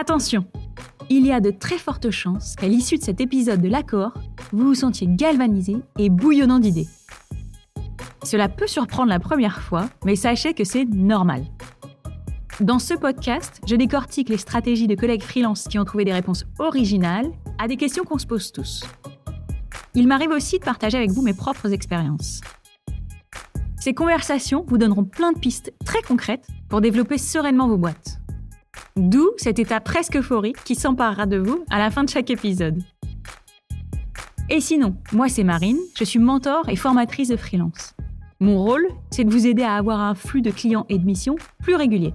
Attention Il y a de très fortes chances qu'à l'issue de cet épisode de l'accord, vous vous sentiez galvanisé et bouillonnant d'idées. Cela peut surprendre la première fois, mais sachez que c'est normal. Dans ce podcast, je décortique les stratégies de collègues freelance qui ont trouvé des réponses originales à des questions qu'on se pose tous. Il m'arrive aussi de partager avec vous mes propres expériences. Ces conversations vous donneront plein de pistes très concrètes pour développer sereinement vos boîtes. D'où cet état presque euphorique qui s'emparera de vous à la fin de chaque épisode. Et sinon, moi c'est Marine, je suis mentor et formatrice de freelance. Mon rôle, c'est de vous aider à avoir un flux de clients et de missions plus régulier.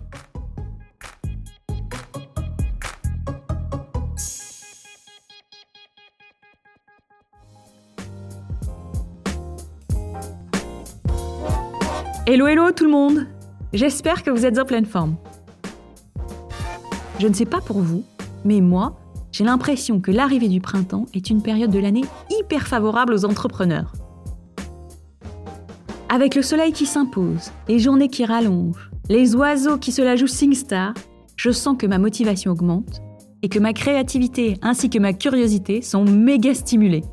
Hello hello tout le monde J'espère que vous êtes en pleine forme. Je ne sais pas pour vous, mais moi, j'ai l'impression que l'arrivée du printemps est une période de l'année hyper favorable aux entrepreneurs. Avec le soleil qui s'impose, les journées qui rallongent, les oiseaux qui se la jouent SingStar, je sens que ma motivation augmente et que ma créativité ainsi que ma curiosité sont méga stimulées.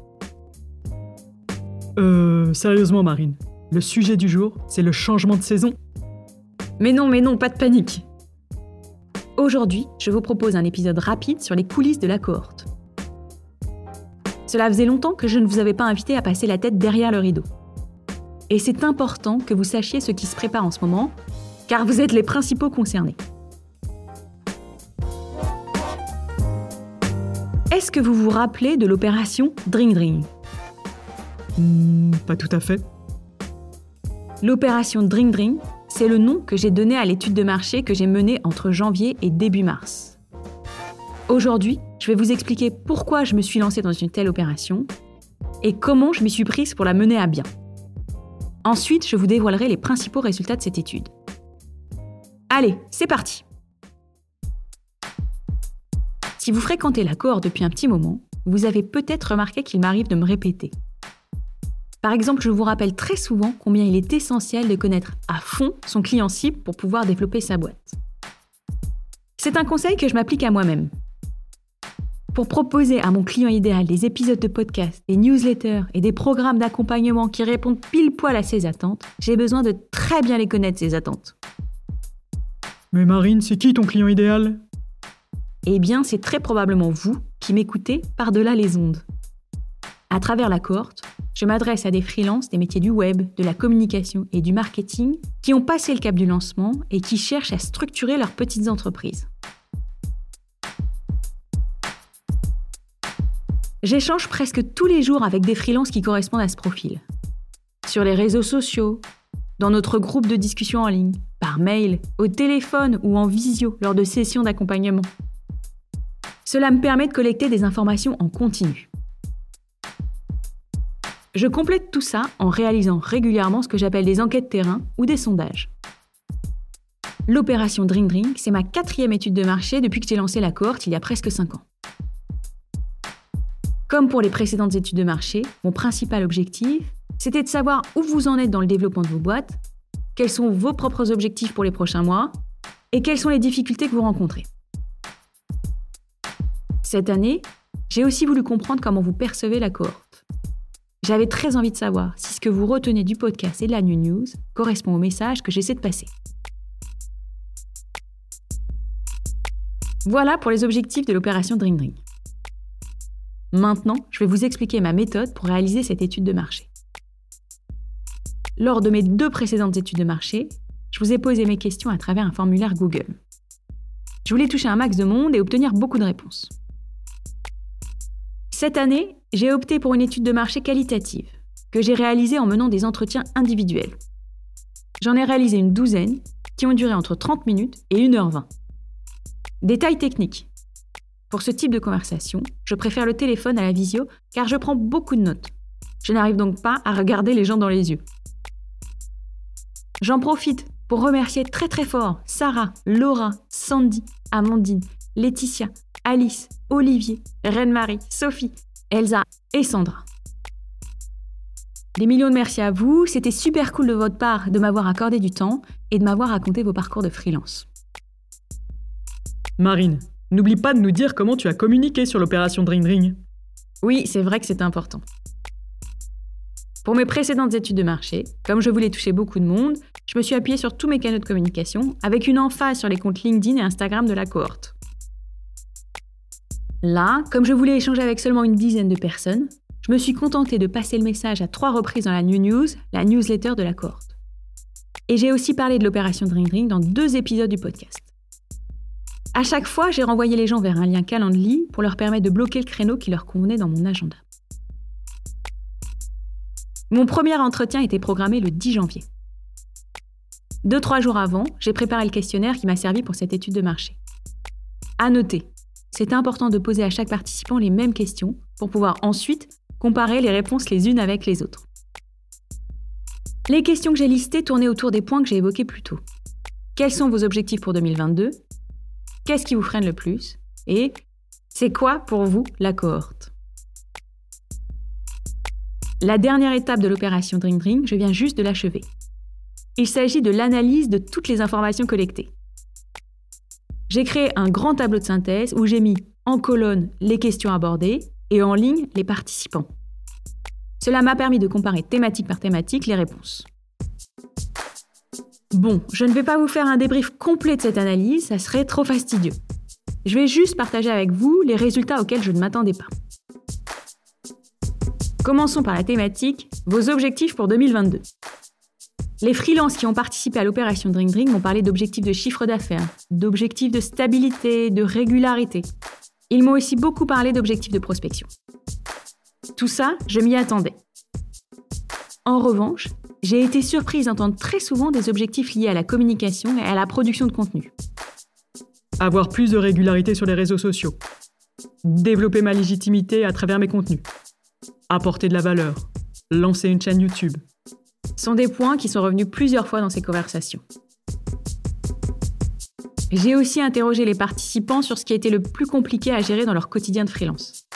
Euh, sérieusement Marine, le sujet du jour, c'est le changement de saison. Mais non, mais non, pas de panique. Aujourd'hui, je vous propose un épisode rapide sur les coulisses de la cohorte. Cela faisait longtemps que je ne vous avais pas invité à passer la tête derrière le rideau. Et c'est important que vous sachiez ce qui se prépare en ce moment, car vous êtes les principaux concernés. Est-ce que vous vous rappelez de l'opération Dring Dring? Hmm, pas tout à fait. L'opération Drink Drink, c'est le nom que j'ai donné à l'étude de marché que j'ai menée entre janvier et début mars. Aujourd'hui, je vais vous expliquer pourquoi je me suis lancée dans une telle opération et comment je m'y suis prise pour la mener à bien. Ensuite, je vous dévoilerai les principaux résultats de cette étude. Allez, c'est parti Si vous fréquentez la cohorte depuis un petit moment, vous avez peut-être remarqué qu'il m'arrive de me répéter. Par exemple, je vous rappelle très souvent combien il est essentiel de connaître à fond son client cible pour pouvoir développer sa boîte. C'est un conseil que je m'applique à moi-même. Pour proposer à mon client idéal des épisodes de podcast, des newsletters et des programmes d'accompagnement qui répondent pile poil à ses attentes, j'ai besoin de très bien les connaître, ses attentes. Mais Marine, c'est qui ton client idéal? Eh bien, c'est très probablement vous qui m'écoutez par-delà les ondes. À travers la cohorte, je m'adresse à des freelances des métiers du web, de la communication et du marketing qui ont passé le cap du lancement et qui cherchent à structurer leurs petites entreprises. J'échange presque tous les jours avec des freelances qui correspondent à ce profil. Sur les réseaux sociaux, dans notre groupe de discussion en ligne, par mail, au téléphone ou en visio lors de sessions d'accompagnement. Cela me permet de collecter des informations en continu. Je complète tout ça en réalisant régulièrement ce que j'appelle des enquêtes terrain ou des sondages. L'opération Drink Drink, c'est ma quatrième étude de marché depuis que j'ai lancé la cohorte il y a presque 5 ans. Comme pour les précédentes études de marché, mon principal objectif, c'était de savoir où vous en êtes dans le développement de vos boîtes, quels sont vos propres objectifs pour les prochains mois et quelles sont les difficultés que vous rencontrez. Cette année, j'ai aussi voulu comprendre comment vous percevez la cohorte. J'avais très envie de savoir si ce que vous retenez du podcast et de la New News correspond au message que j'essaie de passer. Voilà pour les objectifs de l'opération Dream Dream. Maintenant, je vais vous expliquer ma méthode pour réaliser cette étude de marché. Lors de mes deux précédentes études de marché, je vous ai posé mes questions à travers un formulaire Google. Je voulais toucher un max de monde et obtenir beaucoup de réponses. Cette année, j'ai opté pour une étude de marché qualitative, que j'ai réalisée en menant des entretiens individuels. J'en ai réalisé une douzaine, qui ont duré entre 30 minutes et 1h20. Détail technique. Pour ce type de conversation, je préfère le téléphone à la visio car je prends beaucoup de notes. Je n'arrive donc pas à regarder les gens dans les yeux. J'en profite pour remercier très très fort Sarah, Laura, Sandy, Amandine, Laetitia, Alice, Olivier, Reine-Marie, Sophie, Elsa et Sandra. Des millions de merci à vous, c'était super cool de votre part de m'avoir accordé du temps et de m'avoir raconté vos parcours de freelance. Marine, n'oublie pas de nous dire comment tu as communiqué sur l'opération Dream Ring. Oui, c'est vrai que c'est important. Pour mes précédentes études de marché, comme je voulais toucher beaucoup de monde, je me suis appuyée sur tous mes canaux de communication, avec une emphase sur les comptes LinkedIn et Instagram de la cohorte. Là, comme je voulais échanger avec seulement une dizaine de personnes, je me suis contentée de passer le message à trois reprises dans la New News, la newsletter de la cohorte. Et j'ai aussi parlé de l'opération Dream Ring dans deux épisodes du podcast. À chaque fois, j'ai renvoyé les gens vers un lien Calendly pour leur permettre de bloquer le créneau qui leur convenait dans mon agenda. Mon premier entretien était programmé le 10 janvier. Deux, trois jours avant, j'ai préparé le questionnaire qui m'a servi pour cette étude de marché. À noter, c'est important de poser à chaque participant les mêmes questions pour pouvoir ensuite comparer les réponses les unes avec les autres. Les questions que j'ai listées tournaient autour des points que j'ai évoqués plus tôt. Quels sont vos objectifs pour 2022 Qu'est-ce qui vous freine le plus? Et c'est quoi pour vous la cohorte? La dernière étape de l'opération Dream, je viens juste de l'achever. Il s'agit de l'analyse de toutes les informations collectées. J'ai créé un grand tableau de synthèse où j'ai mis en colonne les questions abordées et en ligne les participants. Cela m'a permis de comparer thématique par thématique les réponses. Bon, je ne vais pas vous faire un débrief complet de cette analyse, ça serait trop fastidieux. Je vais juste partager avec vous les résultats auxquels je ne m'attendais pas. Commençons par la thématique Vos objectifs pour 2022. Les freelances qui ont participé à l'opération Drink Drink m'ont parlé d'objectifs de chiffre d'affaires, d'objectifs de stabilité, de régularité. Ils m'ont aussi beaucoup parlé d'objectifs de prospection. Tout ça, je m'y attendais. En revanche, j'ai été surprise d'entendre très souvent des objectifs liés à la communication et à la production de contenu. Avoir plus de régularité sur les réseaux sociaux. Développer ma légitimité à travers mes contenus apporter de la valeur, lancer une chaîne YouTube. Sont des points qui sont revenus plusieurs fois dans ces conversations. J'ai aussi interrogé les participants sur ce qui a été le plus compliqué à gérer dans leur quotidien de freelance.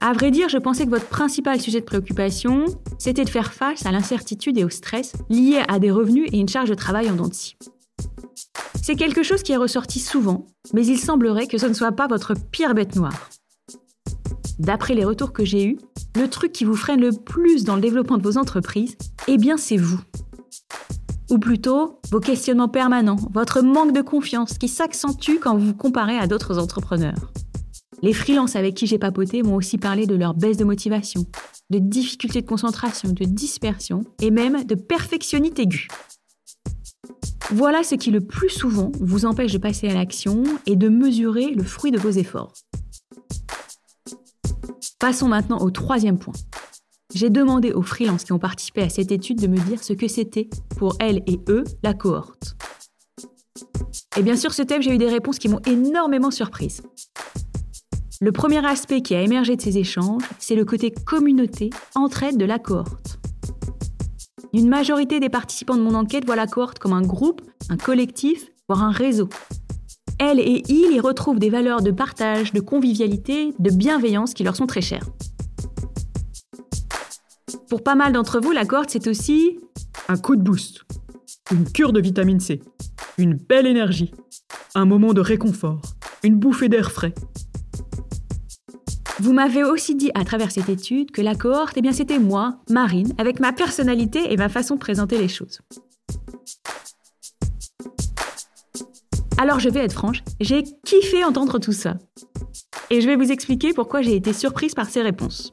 À vrai dire, je pensais que votre principal sujet de préoccupation, c'était de faire face à l'incertitude et au stress liés à des revenus et une charge de travail en dents C'est quelque chose qui est ressorti souvent, mais il semblerait que ce ne soit pas votre pire bête noire. D'après les retours que j'ai eus, le truc qui vous freine le plus dans le développement de vos entreprises, eh bien c'est vous. Ou plutôt, vos questionnements permanents, votre manque de confiance qui s'accentue quand vous vous comparez à d'autres entrepreneurs. Les freelances avec qui j'ai papoté m'ont aussi parlé de leur baisse de motivation, de difficultés de concentration, de dispersion et même de perfectionnite aiguë. Voilà ce qui le plus souvent vous empêche de passer à l'action et de mesurer le fruit de vos efforts. Passons maintenant au troisième point. J'ai demandé aux freelances qui ont participé à cette étude de me dire ce que c'était, pour elles et eux, la cohorte. Et bien sûr, ce thème, j'ai eu des réponses qui m'ont énormément surprise. Le premier aspect qui a émergé de ces échanges, c'est le côté communauté, entraide de la cohorte. Une majorité des participants de mon enquête voient la cohorte comme un groupe, un collectif, voire un réseau, elle et il y retrouvent des valeurs de partage, de convivialité, de bienveillance qui leur sont très chères. Pour pas mal d'entre vous, la cohorte, c'est aussi un coup de boost, une cure de vitamine C, une belle énergie, un moment de réconfort, une bouffée d'air frais. Vous m'avez aussi dit à travers cette étude que la cohorte, eh bien c'était moi, Marine, avec ma personnalité et ma façon de présenter les choses. Alors je vais être franche, j'ai kiffé entendre tout ça. Et je vais vous expliquer pourquoi j'ai été surprise par ces réponses.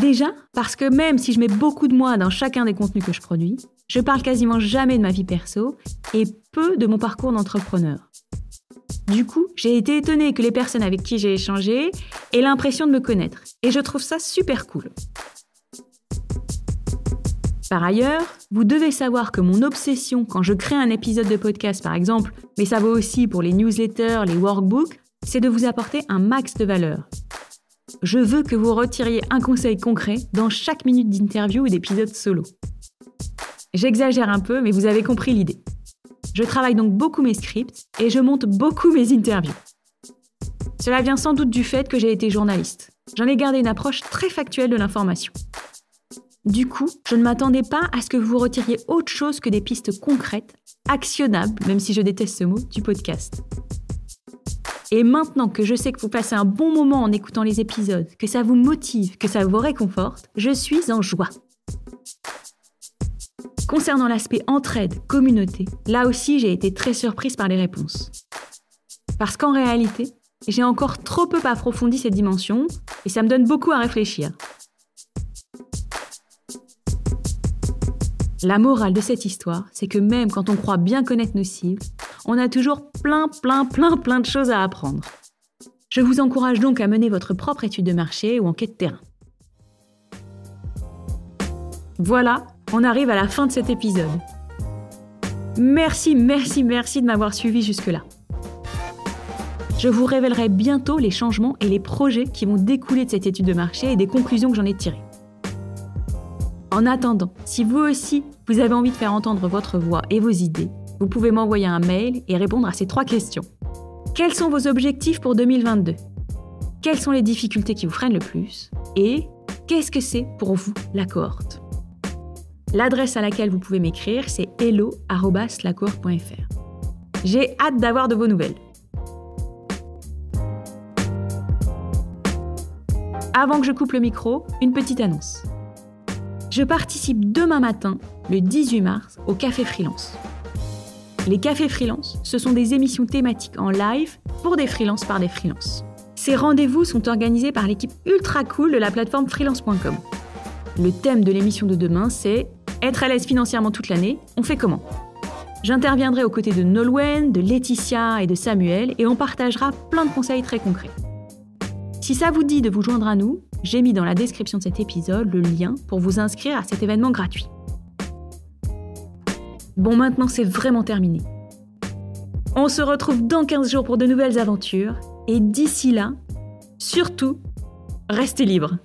Déjà, parce que même si je mets beaucoup de moi dans chacun des contenus que je produis, je parle quasiment jamais de ma vie perso et peu de mon parcours d'entrepreneur. Du coup, j'ai été étonnée que les personnes avec qui j'ai échangé aient l'impression de me connaître. Et je trouve ça super cool. Par ailleurs, vous devez savoir que mon obsession quand je crée un épisode de podcast par exemple, mais ça vaut aussi pour les newsletters, les workbooks, c'est de vous apporter un max de valeur. Je veux que vous retiriez un conseil concret dans chaque minute d'interview ou d'épisode solo. J'exagère un peu, mais vous avez compris l'idée. Je travaille donc beaucoup mes scripts et je monte beaucoup mes interviews. Cela vient sans doute du fait que j'ai été journaliste. J'en ai gardé une approche très factuelle de l'information. Du coup, je ne m'attendais pas à ce que vous retiriez autre chose que des pistes concrètes, actionnables, même si je déteste ce mot, du podcast. Et maintenant que je sais que vous passez un bon moment en écoutant les épisodes, que ça vous motive, que ça vous réconforte, je suis en joie. Concernant l'aspect entraide, communauté, là aussi j'ai été très surprise par les réponses. Parce qu'en réalité, j'ai encore trop peu approfondi cette dimension et ça me donne beaucoup à réfléchir. La morale de cette histoire, c'est que même quand on croit bien connaître nos cibles, on a toujours plein, plein, plein, plein de choses à apprendre. Je vous encourage donc à mener votre propre étude de marché ou enquête terrain. Voilà, on arrive à la fin de cet épisode. Merci, merci, merci de m'avoir suivi jusque-là. Je vous révélerai bientôt les changements et les projets qui vont découler de cette étude de marché et des conclusions que j'en ai tirées. En attendant, si vous aussi, vous avez envie de faire entendre votre voix et vos idées, vous pouvez m'envoyer un mail et répondre à ces trois questions. Quels sont vos objectifs pour 2022 Quelles sont les difficultés qui vous freinent le plus? Et qu'est-ce que c'est pour vous la cohorte L'adresse à laquelle vous pouvez m'écrire, c'est hello.lacohorte.fr. J'ai hâte d'avoir de vos nouvelles. Avant que je coupe le micro, une petite annonce. Je participe demain matin, le 18 mars, au Café Freelance. Les Cafés Freelance, ce sont des émissions thématiques en live pour des freelances par des freelances. Ces rendez-vous sont organisés par l'équipe ultra cool de la plateforme freelance.com. Le thème de l'émission de demain, c'est Être à l'aise financièrement toute l'année, on fait comment? J'interviendrai aux côtés de Nolwenn, de Laetitia et de Samuel et on partagera plein de conseils très concrets. Si ça vous dit de vous joindre à nous, j'ai mis dans la description de cet épisode le lien pour vous inscrire à cet événement gratuit. Bon, maintenant c'est vraiment terminé. On se retrouve dans 15 jours pour de nouvelles aventures, et d'ici là, surtout, restez libres.